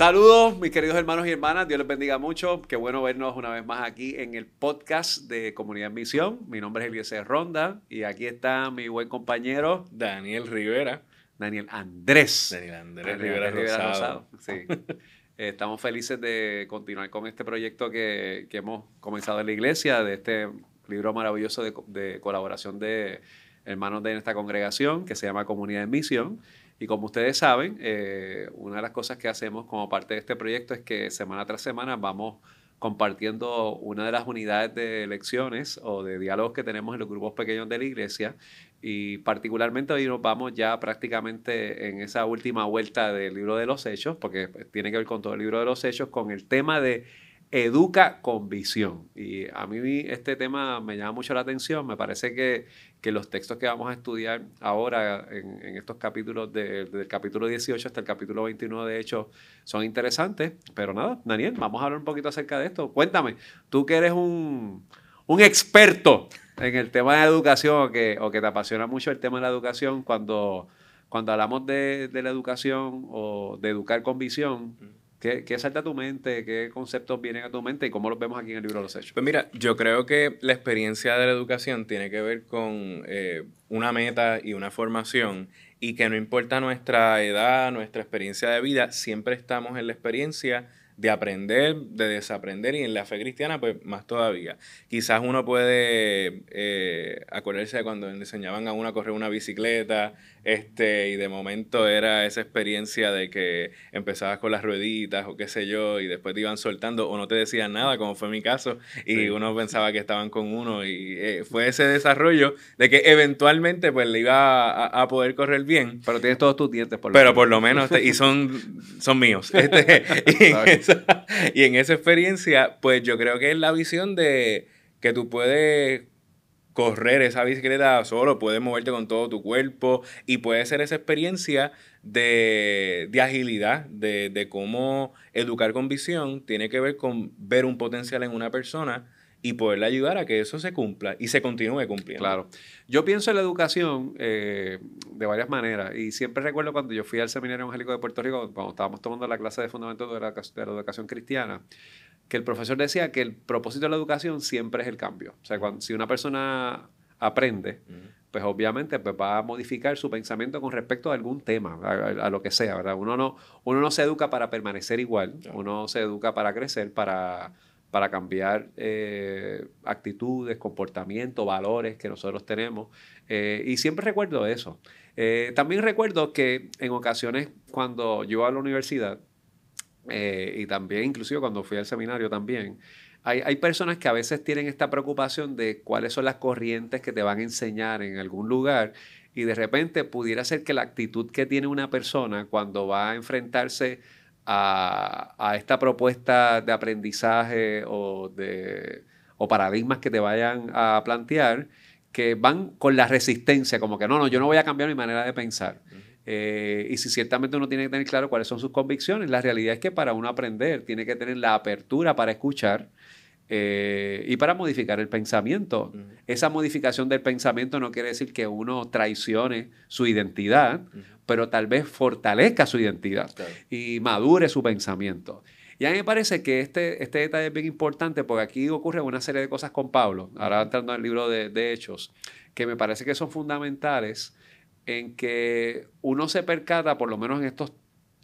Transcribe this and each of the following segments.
Saludos, mis queridos hermanos y hermanas. Dios les bendiga mucho. Qué bueno vernos una vez más aquí en el podcast de Comunidad en Misión. Mi nombre es Eliezer Ronda y aquí está mi buen compañero Daniel Rivera. Daniel Andrés. Daniel Andrés, Rivera, Rosado. Sí. Eh, estamos felices de continuar con este proyecto que, que, hemos comenzado en la iglesia, de este libro maravilloso de, de colaboración de hermanos de esta congregación que se llama Comunidad en Misión. Y como ustedes saben, eh, una de las cosas que hacemos como parte de este proyecto es que semana tras semana vamos compartiendo una de las unidades de lecciones o de diálogos que tenemos en los grupos pequeños de la iglesia. Y particularmente hoy nos vamos ya prácticamente en esa última vuelta del libro de los hechos, porque tiene que ver con todo el libro de los hechos, con el tema de educa con visión. Y a mí este tema me llama mucho la atención. Me parece que, que los textos que vamos a estudiar ahora en, estos capítulos, de, del capítulo 18 hasta el capítulo 21 de hecho, son interesantes. Pero nada, Daniel, vamos a hablar un poquito acerca de esto. Cuéntame, tú que eres un, un experto en el tema de educación o que, o que te apasiona mucho el tema de la educación, cuando, cuando hablamos de, de la educación o de educar con visión, ¿Qué, ¿Qué, salta a tu mente? ¿Qué conceptos vienen a tu mente? ¿Y cómo los vemos aquí en el libro de los hechos? Pues mira, yo creo que la experiencia de la educación tiene que ver con eh, una meta y una formación y que no importa nuestra edad, nuestra experiencia de vida, siempre estamos en la experiencia de aprender, de desaprender y en la fe cristiana pues más todavía. Quizás uno puede eh, acordarse de cuando enseñaban a uno a correr una bicicleta este, y de momento era esa experiencia de que empezabas con las rueditas o qué sé yo, y después te iban soltando o no te decían nada, como fue mi caso, y uno pensaba que estaban con uno, y eh, fue ese desarrollo de que eventualmente pues le iba a, poder correr bien. Pero tienes todos tus dientes, por lo Pero por lo menos, y son, son míos. Este, y, en esa, y en esa experiencia, pues yo creo que es la visión de que tú puedes correr esa bicicleta solo, puedes moverte con todo tu cuerpo y puede ser esa experiencia de, de agilidad, de, de, cómo educar con visión tiene que ver con ver un potencial en una persona y poderle ayudar a que eso se cumpla y se continúe cumpliendo. Claro. Yo pienso en la educación eh, de varias maneras y siempre recuerdo cuando yo fui al Seminario Evangélico de Puerto Rico, cuando estábamos tomando la clase de fundamentos de la, de la educación cristiana, que el profesor decía que el propósito de la educación siempre es el cambio. O sea, cuando, si una persona aprende, pues obviamente pues va a modificar su pensamiento con respecto a algún tema, a, lo que sea, ¿verdad? Uno no, uno no se educa para permanecer igual, uno se educa para crecer, para, para cambiar eh, actitudes, comportamientos, valores que nosotros tenemos. Eh, y siempre recuerdo eso. Eh, también recuerdo que en ocasiones cuando yo a la universidad, eh, y también inclusive cuando fui al seminario también, hay, hay, personas que a veces tienen esta preocupación de cuáles son las corrientes que te van a enseñar en algún lugar y de repente pudiera ser que la actitud que tiene una persona cuando va a enfrentarse a, a esta propuesta de aprendizaje o, de, o paradigmas que te vayan a plantear, que van con la resistencia, como que no, no, yo no voy a cambiar mi manera de pensar. Eh, y si ciertamente uno tiene que tener claro cuáles son sus convicciones, la realidad es que para uno aprender tiene que tener la apertura para escuchar eh, y para modificar el pensamiento. Esa modificación del pensamiento no quiere decir que uno traicione su identidad, pero tal vez fortalezca su identidad y madure su pensamiento. Y a mí me parece que este, este detalle es bien importante porque aquí ocurre una serie de cosas con Pablo, ahora entrando al libro de, de Hechos, que me parece que son fundamentales en que uno se percata, por lo menos en estos,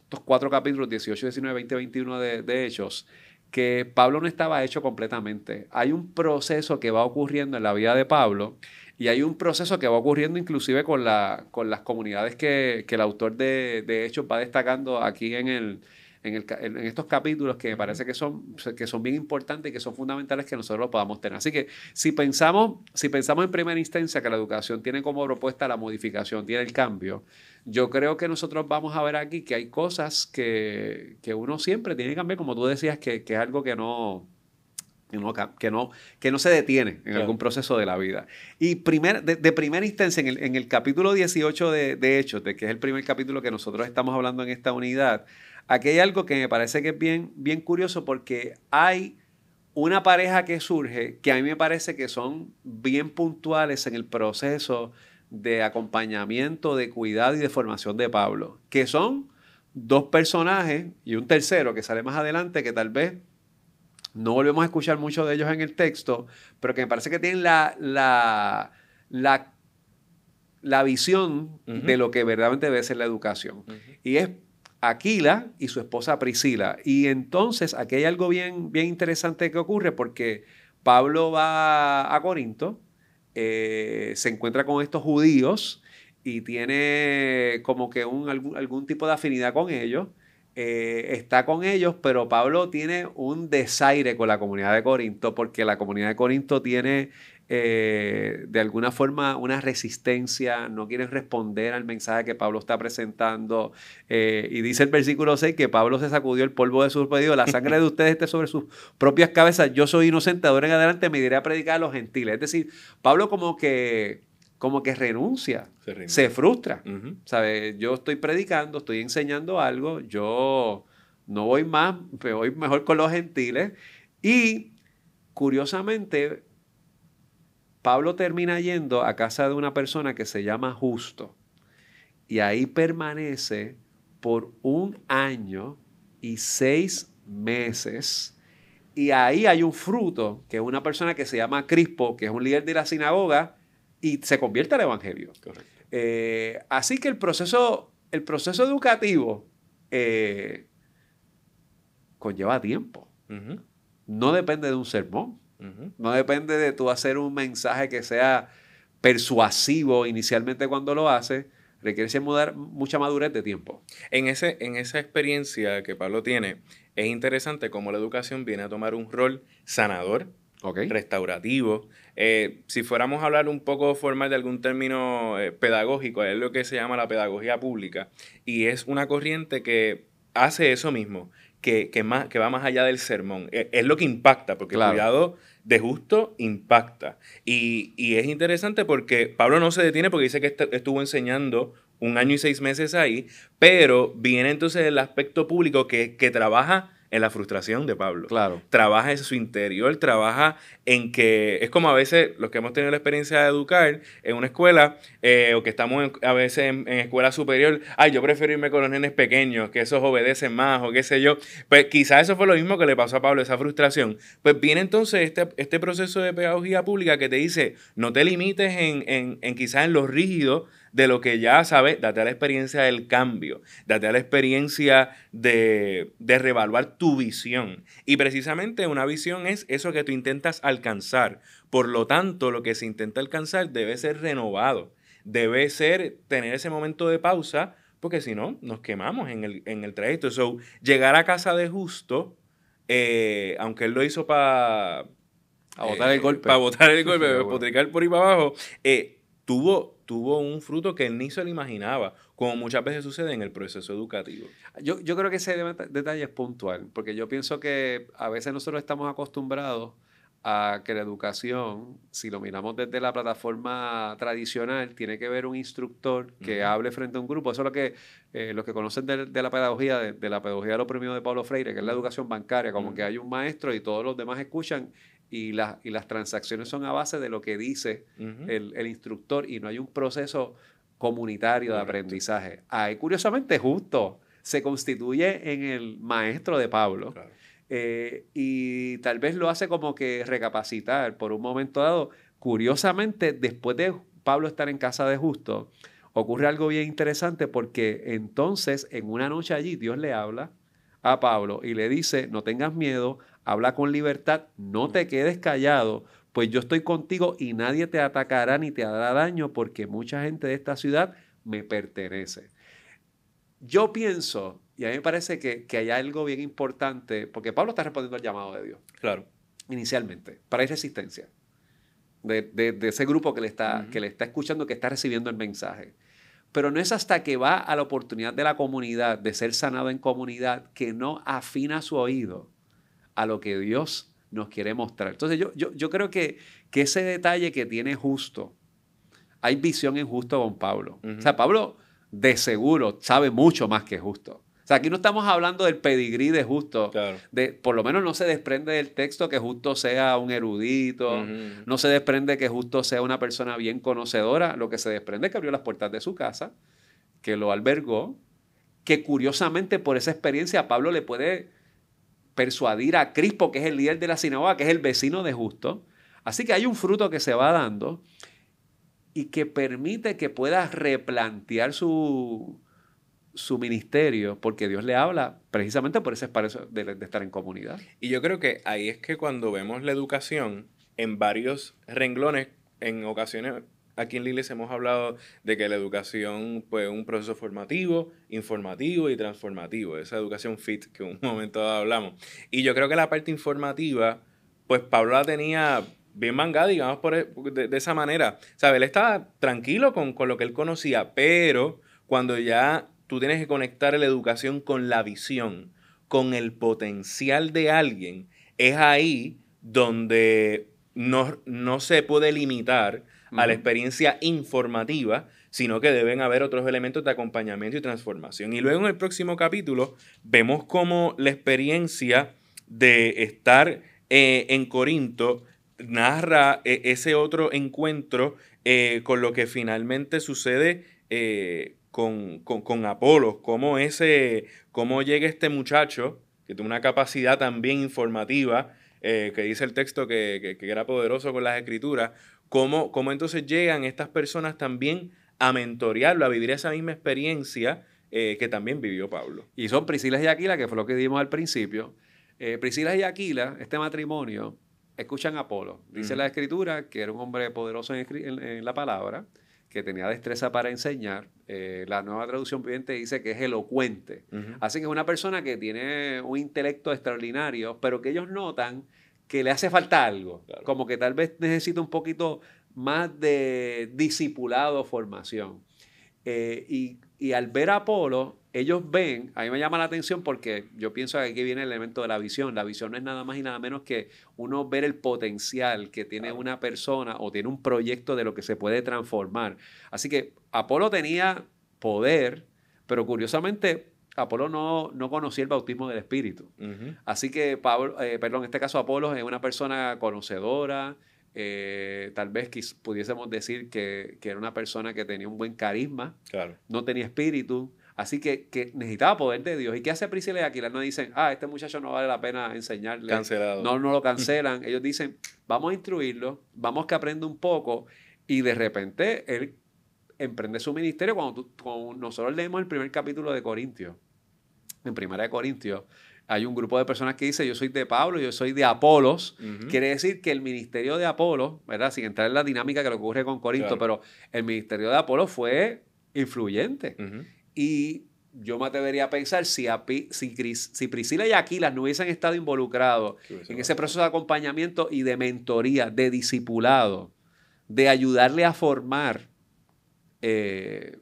estos cuatro capítulos, 18, 19, 20, 21 de, de Hechos, que Pablo no estaba hecho completamente. Hay un proceso que va ocurriendo en la vida de Pablo y hay un proceso que va ocurriendo inclusive con, la, con las comunidades que, que el autor de, de Hechos va destacando aquí en el, en, estos capítulos que me parece que son, que son bien importantes y que son fundamentales que nosotros lo podamos tener. Así que si pensamos, si pensamos en primera instancia que la educación tiene como propuesta la modificación, tiene el cambio, yo creo que nosotros vamos a ver aquí que hay cosas que, uno siempre tiene que cambiar, como tú decías, que, es algo que no, que no, que no, que no se detiene en algún proceso de la vida. Y primer, de, primera instancia, en el, en el capítulo 18 de, de Hechos, de que es el primer capítulo que nosotros estamos hablando en esta unidad, Aquí hay algo que me parece que es bien, bien curioso porque hay una pareja que surge que a mí me parece que son bien puntuales en el proceso de acompañamiento, de cuidado y de formación de Pablo, que son dos personajes y un tercero que sale más adelante que tal vez no volvemos a escuchar mucho de ellos en el texto, pero que me parece que tienen la, la, la, la visión de lo que verdaderamente debe ser la educación. Y es Aquila y su esposa Priscila. Y entonces aquí hay algo bien, bien interesante que ocurre porque Pablo va a Corinto, eh, se encuentra con estos judíos y tiene como que un, algún, tipo de afinidad con ellos. Eh, está con ellos, pero Pablo tiene un desaire con la comunidad de Corinto, porque la comunidad de Corinto tiene eh, de alguna forma una resistencia, no quieren responder al mensaje que Pablo está presentando. Eh, y dice el versículo 6 que Pablo se sacudió el polvo de sus pedidos, la sangre de ustedes esté sobre sus propias cabezas, yo soy inocente, ahora en adelante me diré a predicar a los gentiles. Es decir, Pablo como que como que renuncia, se, frustra. ¿sabe? Yo estoy predicando, estoy enseñando algo, yo no voy más, me voy mejor con los gentiles. Y curiosamente, Pablo termina yendo a casa de una persona que se llama Justo y ahí permanece por un año y seis meses. Y ahí hay un fruto, que es una persona que se llama Crispo, que es un líder de la sinagoga, y se convierte al Evangelio. Eh, así que el proceso, el proceso educativo eh, conlleva tiempo. No depende de un sermón. No depende de tú hacer un mensaje que sea persuasivo inicialmente cuando lo haces. Requiere mucha madurez de tiempo. En, ese, en esa experiencia que Pablo tiene, es interesante cómo la educación viene a tomar un rol sanador, restaurativo. Eh, si fuéramos a hablar un poco formal de algún término eh, pedagógico, es lo que se llama la pedagogía pública. Y es una corriente que hace eso mismo que, más, que va más allá del sermón. E, es, lo que impacta, porque el cuidado de justo impacta. Y, es interesante porque Pablo no se detiene porque dice que estuvo enseñando un año y seis meses ahí, pero viene entonces el aspecto público que, que trabaja en la frustración de Pablo. Claro. Trabaja en su interior, trabaja en que es como a veces los que hemos tenido la experiencia de educar en una escuela eh, o que estamos a veces en, escuela superior, ay, yo prefiero irme con los nenes pequeños, que esos obedecen más o qué sé yo. Pues quizás eso fue lo mismo que le pasó a Pablo, esa frustración. Pues viene entonces este, este proceso de pedagogía pública que te dice, no te limites en, en, en quizás en lo rígido de lo que ya sabes, date a la experiencia del cambio, date a la experiencia de, de revaluar tu visión. Y precisamente una visión es eso que tú intentas alcanzar. Por lo tanto, lo que se intenta alcanzar debe ser renovado, debe ser tener ese momento de pausa, porque si no, nos quemamos en el, en el trayecto. So, llegar a casa de justo, eh, aunque él lo hizo para... A botar el golpe. Para botar el golpe, para por ahí para abajo, eh, tuvo tuvo un fruto que ni se lo imaginaba, como muchas veces sucede en el proceso educativo. Yo, yo creo que ese detalle es puntual, porque yo pienso que a veces nosotros estamos acostumbrados a que la educación, si lo miramos desde la plataforma tradicional, tiene que ver un instructor que hable frente a un grupo. Eso es lo que eh, los que conocen de, la pedagogía, de, la pedagogía de los premios de Pablo Freire, que es la educación bancaria, como que hay un maestro y todos los demás escuchan y, y las transacciones son a base de lo que dice el, instructor y no hay un proceso comunitario de aprendizaje. Ahí, curiosamente, justo se constituye en el maestro de Pablo. Eh, y tal vez lo hace como que recapacitar por un momento dado. Curiosamente, después de Pablo estar en casa de Justo, ocurre algo bien interesante porque entonces en una noche allí Dios le habla a Pablo y le dice, no tengas miedo, habla con libertad, no te quedes callado, pues yo estoy contigo y nadie te atacará ni te hará daño porque mucha gente de esta ciudad me pertenece. Yo pienso, y a mí me parece que, hay algo bien importante, porque Pablo está respondiendo al llamado de Dios. Claro. Inicialmente, para ir resistencia. De, ese grupo que le, está, que le está escuchando, que está recibiendo el mensaje. Pero no es hasta que va a la oportunidad de la comunidad, de ser sanado en comunidad, que no afina su oído a lo que Dios nos quiere mostrar. Entonces yo, yo, creo que, que, ese detalle que tiene justo, hay visión en justo con Pablo. O sea, Pablo de seguro sabe mucho más que justo. O sea, aquí no estamos hablando del pedigrí de justo. De, por lo menos no se desprende del texto que justo sea un erudito, no se desprende que justo sea una persona bien conocedora. Lo que se desprende es que abrió las puertas de su casa, que lo albergó, que curiosamente por esa experiencia Pablo le puede persuadir a Crispo, que es el líder de la sinagoga, que es el vecino de Justo. Así que hay un fruto que se va dando y que permite que pueda replantear su, su ministerio, porque Dios le habla precisamente por ese espacio de, de, estar en comunidad. Y yo creo que ahí es que cuando vemos la educación en varios renglones, en ocasiones aquí en la hemos hablado de que la educación pues, es un proceso formativo, informativo y transformativo, esa educación fit que un momento hablamos. Y yo creo que la parte informativa, pues Pablo la tenía bien mangada, digamos, por, e, de, esa manera. ¿Sabes? Él estaba tranquilo con, con lo que él conocía, pero cuando ya tú tienes que conectar la educación con la visión, con el potencial de alguien, es ahí donde no, no se puede limitar a la experiencia informativa, sino que deben haber otros elementos de acompañamiento y transformación. Y luego en el próximo capítulo vemos cómo la experiencia de estar eh, en Corinto narra eh, ese otro encuentro eh, con lo que finalmente sucede con, con, Apolo, cómo, ese, cómo llega este muchacho, que tiene una capacidad también informativa, que dice el texto que, que, era poderoso con las escrituras, cómo, cómo entonces llegan estas personas también a mentorearlo, a vivir esa misma experiencia eh, que también vivió Pablo. Y son Priscila y Aquila, que fue lo que dimos al principio. Eh, Priscila y Aquila, este matrimonio, escuchan a Apolo. Dice la escritura que era un hombre poderoso en, la palabra, que tenía destreza para enseñar. Eh, la nueva traducción viviente dice que es elocuente. Así que es una persona que tiene un intelecto extraordinario, pero que ellos notan que le hace falta algo, como que tal vez necesita un poquito más de discipulado, formación. Eh, y, y, al ver a Apolo, ellos ven, a mí me llama la atención porque yo pienso que aquí viene el elemento de la visión. La visión no es nada más y nada menos que uno ver el potencial que tiene una persona o tiene un proyecto de lo que se puede transformar. Así que Apolo tenía poder, pero curiosamente Apolo no, no conocía el bautismo del Espíritu. Así que, Pablo, eh, perdón, en este caso Apolo es una persona conocedora, eh, tal vez pudiésemos decir que, era una persona que tenía un buen carisma, claro. no tenía espíritu, así que, que, necesitaba poder de Dios. ¿Y qué hace Priscila y Aquila? No dicen, ah, este muchacho no vale la pena enseñarle. Cancelado. No, no lo cancelan. Ellos dicen, vamos a instruirlo, vamos que aprenda un poco, y de repente él emprende su ministerio cuando, cuando nosotros leemos el primer capítulo de Corintios en Primera de Corintios, hay un grupo de personas que dice yo soy de Pablo, yo soy de Apolos. Quiere decir que el ministerio de Apolo, ¿verdad? Sin entrar en la dinámica que le ocurre con Corinto, pero el ministerio de Apolo fue influyente. Y yo me atrevería a pensar si, si, si, Priscila y Aquilas no hubiesen estado involucrados en ese proceso de acompañamiento y de mentoría, de discipulado, de ayudarle a formar, eh,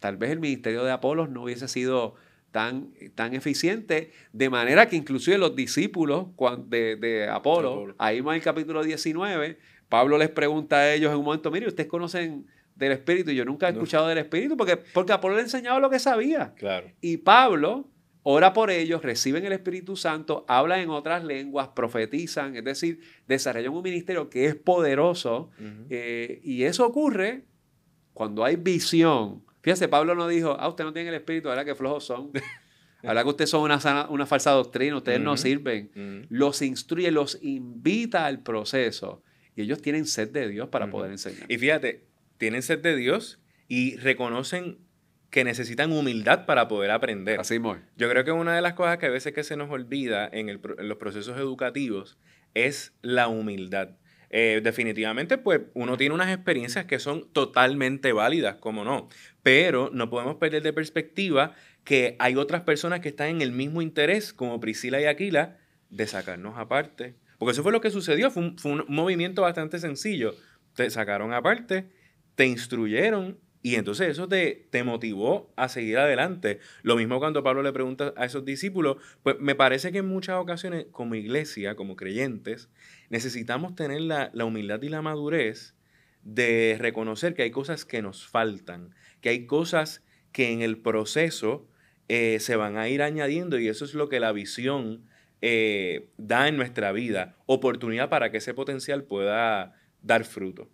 tal vez el ministerio de Apolos no hubiese sido tan, tan eficiente, de manera que inclusive los discípulos de, de Apolo, ahí más en el capítulo 19, Pablo les pregunta a ellos en un momento, mire, ustedes conocen del Espíritu, y yo nunca he escuchado del Espíritu, porque, porque Apolo le enseñaba lo que sabía. Claro. Y Pablo ora por ellos, reciben el Espíritu Santo, hablan en otras lenguas, profetizan, es decir, desarrollan un ministerio que es poderoso, eh, y eso ocurre cuando hay visión, Fíjese, Pablo no dijo, ah, usted no tiene el espíritu, ahora que flojos son. Ahora que ustedes son una, una falsa doctrina, ustedes no sirven. Los instruye, los invita al proceso. Y ellos tienen sed de Dios para poder enseñar. Y fíjate, tienen sed de Dios y reconocen que necesitan humildad para poder aprender. Así muy. Yo creo que una de las cosas que a veces que se nos olvida en, en los procesos educativos es la humildad. Eh, definitivamente, pues uno tiene unas experiencias que son totalmente válidas, como no, pero no podemos perder de perspectiva que hay otras personas que están en el mismo interés, como Priscila y Aquila, de sacarnos aparte. Porque eso fue lo que sucedió, fue un, fue un movimiento bastante sencillo. Te sacaron aparte, te instruyeron y entonces eso te, te, motivó a seguir adelante. Lo mismo cuando Pablo le pregunta a esos discípulos, pues me parece que en muchas ocasiones como iglesia, como creyentes, necesitamos tener la, humildad y la madurez de reconocer que hay cosas que nos faltan, que hay cosas que en el proceso eh, se van a ir añadiendo y eso es lo que la visión eh, da en nuestra vida, oportunidad para que ese potencial pueda dar fruto.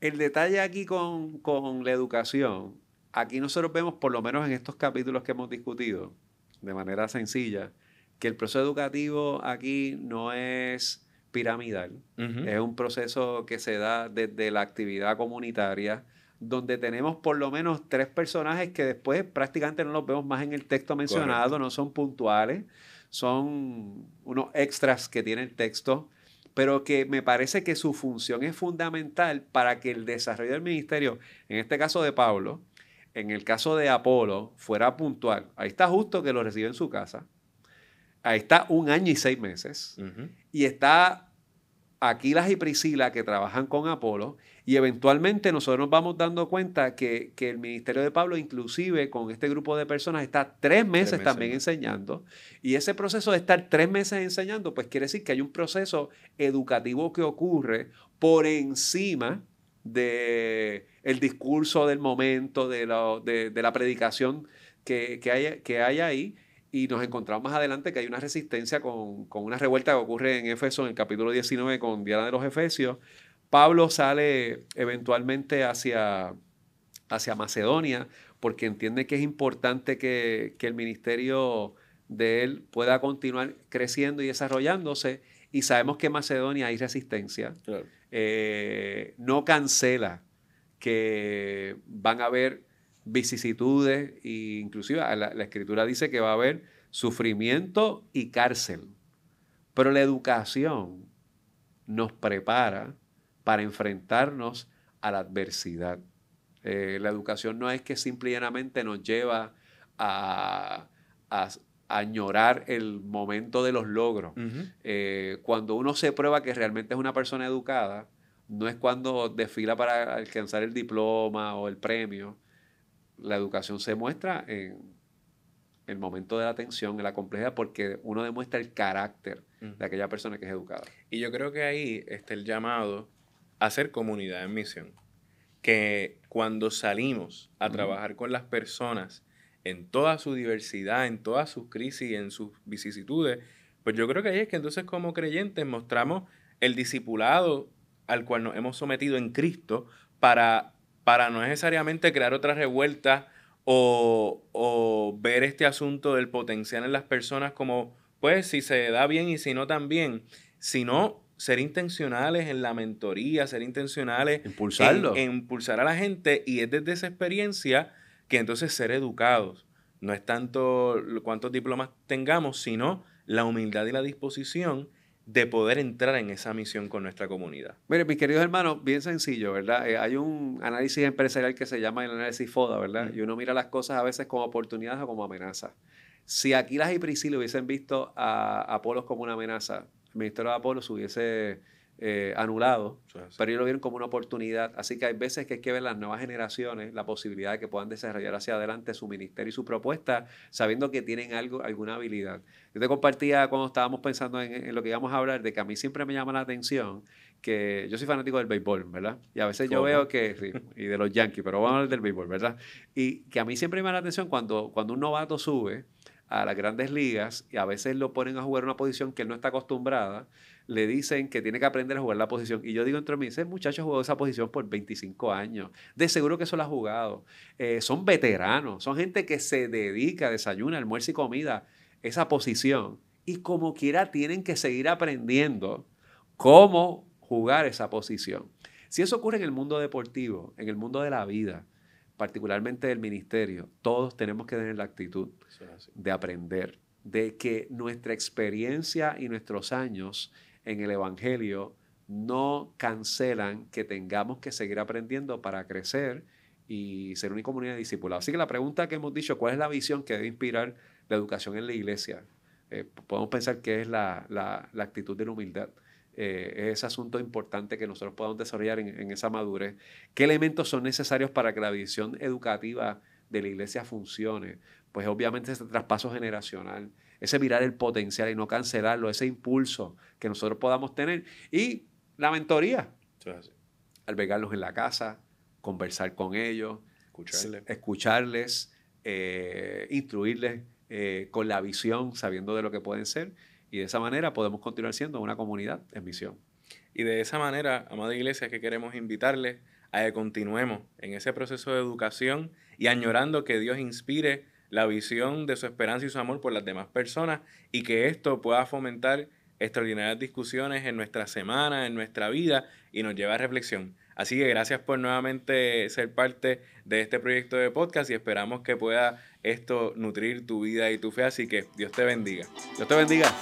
El detalle aquí con, la educación aquí nosotros vemos, por lo menos en estos capítulos que hemos discutido, de manera sencilla, que el proceso educativo aquí no es piramidal, es un proceso que se da desde la actividad comunitaria, donde tenemos por lo menos tres personajes que después prácticamente no los vemos más en el texto mencionado, no son puntuales, son unos extras que tiene el texto, pero que me parece que su función es fundamental para que el desarrollo del ministerio, en este caso de Pablo, en el caso de Apolo, fuera puntual. Ahí está justo que lo recibe en su casa. Ahí está un año y seis meses. Y está Aquilas y Priscila que trabajan con Apolo. Y eventualmente nosotros nos vamos dando cuenta que, el ministerio de Pablo inclusive con este grupo de personas está tres meses, también enseñando. Y ese proceso de estar tres meses enseñando pues quiere decir que hay un proceso educativo que ocurre por encima de el discurso del momento, de, la predicación que, que, hay, que hay ahí y nos encontramos más adelante que hay una resistencia con, una revuelta que ocurre en Éfeso en el capítulo 19 con Diana de los Efesios. Pablo sale eventualmente hacia, hacia Macedonia porque entiende que es importante que, el ministerio de él pueda continuar creciendo y desarrollándose. Y sabemos que en Macedonia hay resistencia. Eh, no cancela que van a haber vicisitudes e inclusive la, escritura dice que va a haber sufrimiento y cárcel. Pero la educación nos prepara para enfrentarnos a la adversidad. Eh, la educación no es que simplemente nos lleva a, añorar el momento de los logros. Eh, cuando uno se prueba que realmente es una persona educada, no es cuando desfila para alcanzar el diploma o el premio, la educación se muestra en el momento de la atención, en la complejidad, porque uno demuestra el carácter de aquella persona que es educada. Y yo creo que ahí está el llamado a ser comunidad en misión. Que cuando salimos a trabajar con las personas en toda su diversidad, en todas sus crisis, en sus vicisitudes, pues yo creo que ahí es que entonces como creyentes mostramos el discipulado al cual nos hemos sometido en Cristo para para no necesariamente crear otra revuelta o, ver este asunto del potencial en las personas como, pues, si se da bien y si no también, sino ser intencionales en la mentoría, ser intencionales Impulsarlo. En, impulsar a la gente y es desde esa experiencia que entonces ser educados. No es tanto cuántos diplomas tengamos, sino la humildad y la disposición de poder entrar en esa misión con nuestra comunidad. Mire, mis queridos hermanos, bien sencillo, ¿verdad? Eh, hay un análisis empresarial que se llama el análisis FODA, ¿verdad? Y uno mira las cosas a veces como oportunidades o como amenazas. Si Aquilas y Priscila hubiesen visto a Apolos como una amenaza, el ministerio de Apolos hubiese eh, anulado, pero ellos lo vieron como una oportunidad. Así que hay veces que hay que ver las nuevas generaciones, la posibilidad de que puedan desarrollar hacia adelante su ministerio y su propuesta, sabiendo que tienen algo, alguna habilidad. Yo te compartía cuando estábamos pensando en, lo que íbamos a hablar, de que a mí siempre me llama la atención que yo soy fanático del béisbol, ¿verdad? Y a veces yo veo que, y de los Yankees, pero vamos a hablar del béisbol, ¿verdad? Y que a mí siempre me llama la atención cuando, cuando un novato sube a las grandes ligas y a veces lo ponen a jugar una posición que él no está acostumbrada le dicen que tiene que aprender a jugar la posición. Y yo digo entre mí, ese muchacho jugó esa posición por 25 años. De seguro que eso lo ha jugado. Eh, son veteranos, son gente que se dedica, desayuna, almuerzo y comida, esa posición. Y como quiera tienen que seguir aprendiendo cómo jugar esa posición. Si eso ocurre en el mundo deportivo, en el mundo de la vida, particularmente del ministerio, todos tenemos que tener la actitud de aprender, de que nuestra experiencia y nuestros años en el Evangelio no cancelan que tengamos que seguir aprendiendo para crecer y ser una comunidad de discipulados. Así que la pregunta que hemos dicho, ¿cuál es la visión que debe inspirar la educación en la iglesia? Eh, podemos pensar que es la, actitud de la humildad. Eh, es ese asunto importante que nosotros podamos desarrollar en, en, esa madurez. ¿Qué elementos son necesarios para que la visión educativa de la iglesia funcione? Pues obviamente ese traspaso generacional, ese mirar el potencial y no cancelarlo, ese impulso que nosotros podamos tener. Y la mentoría, albergarlos en la casa, conversar con ellos, escucharles, eh, instruirles eh, con la visión, sabiendo de lo que pueden ser. Y de esa manera podemos continuar siendo una comunidad en misión. Y de esa manera, amada iglesia, que queremos invitarles a que continuemos en ese proceso de educación y añorando que Dios inspire la visión de su esperanza y su amor por las demás personas y que esto pueda fomentar extraordinarias discusiones en nuestra semana, en nuestra vida y nos lleva a reflexión. Así que gracias por nuevamente ser parte de este proyecto de podcast y esperamos que pueda esto nutrir tu vida y tu fe. Así que Dios te bendiga. Dios te bendiga.